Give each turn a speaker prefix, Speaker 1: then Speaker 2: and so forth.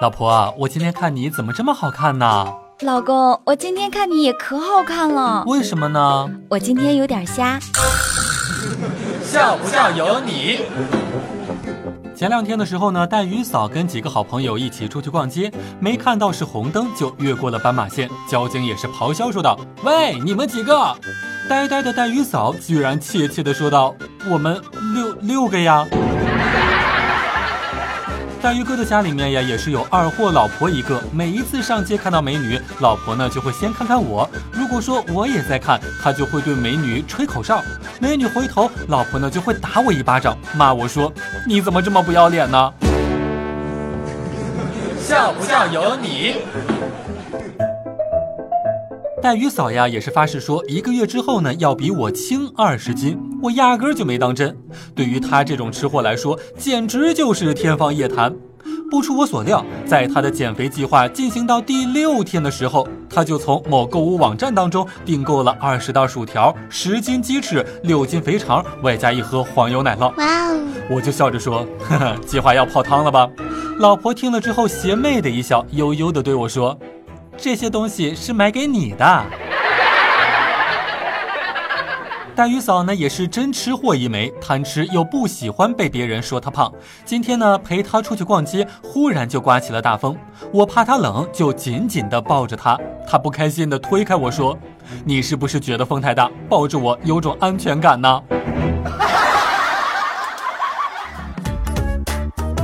Speaker 1: 老婆，我今天看你怎么这么好看呢？
Speaker 2: 老公，我今天看你也可好看了。
Speaker 1: 为什么呢？
Speaker 2: 我今天有点瞎。
Speaker 1: 笑不笑由你。前两天的时候呢，带鱼嫂跟几个好朋友一起出去逛街，没看到是红灯就越过了斑马线，交警也是咆哮说道：“喂，你们几个？”呆呆的带鱼嫂居然怯怯的说道：“我们六六个呀。”大鱼哥的家里面呀，也是有二货老婆一个。每一次上街看到美女，老婆呢就会先看看我。如果说我也在看，他就会对美女吹口哨。美女回头，老婆呢就会打我一巴掌，骂我说：“你怎么这么不要脸呢？”笑不笑由你。带鱼嫂呀，也是发誓说一个月之后呢，要比我轻二十斤。我压根儿就没当真。对于她这种吃货来说，简直就是天方夜谭。不出我所料，在她的减肥计划进行到第六天的时候，她就从某购物网站当中订购了二十袋薯条、十斤鸡翅、六斤肥肠，外加一盒黄油奶酪。哇哦！我就笑着说：“呵呵，计划要泡汤了吧？”老婆听了之后邪魅的一笑，悠悠的对我说。这些东西是买给你的。大鱼嫂呢也是真吃货一枚，贪吃又不喜欢被别人说她胖。今天呢陪她出去逛街，忽然就刮起了大风，我怕她冷，就紧紧的抱着她。她不开心的推开我说：“你是不是觉得风太大，抱着我有种安全感呢？”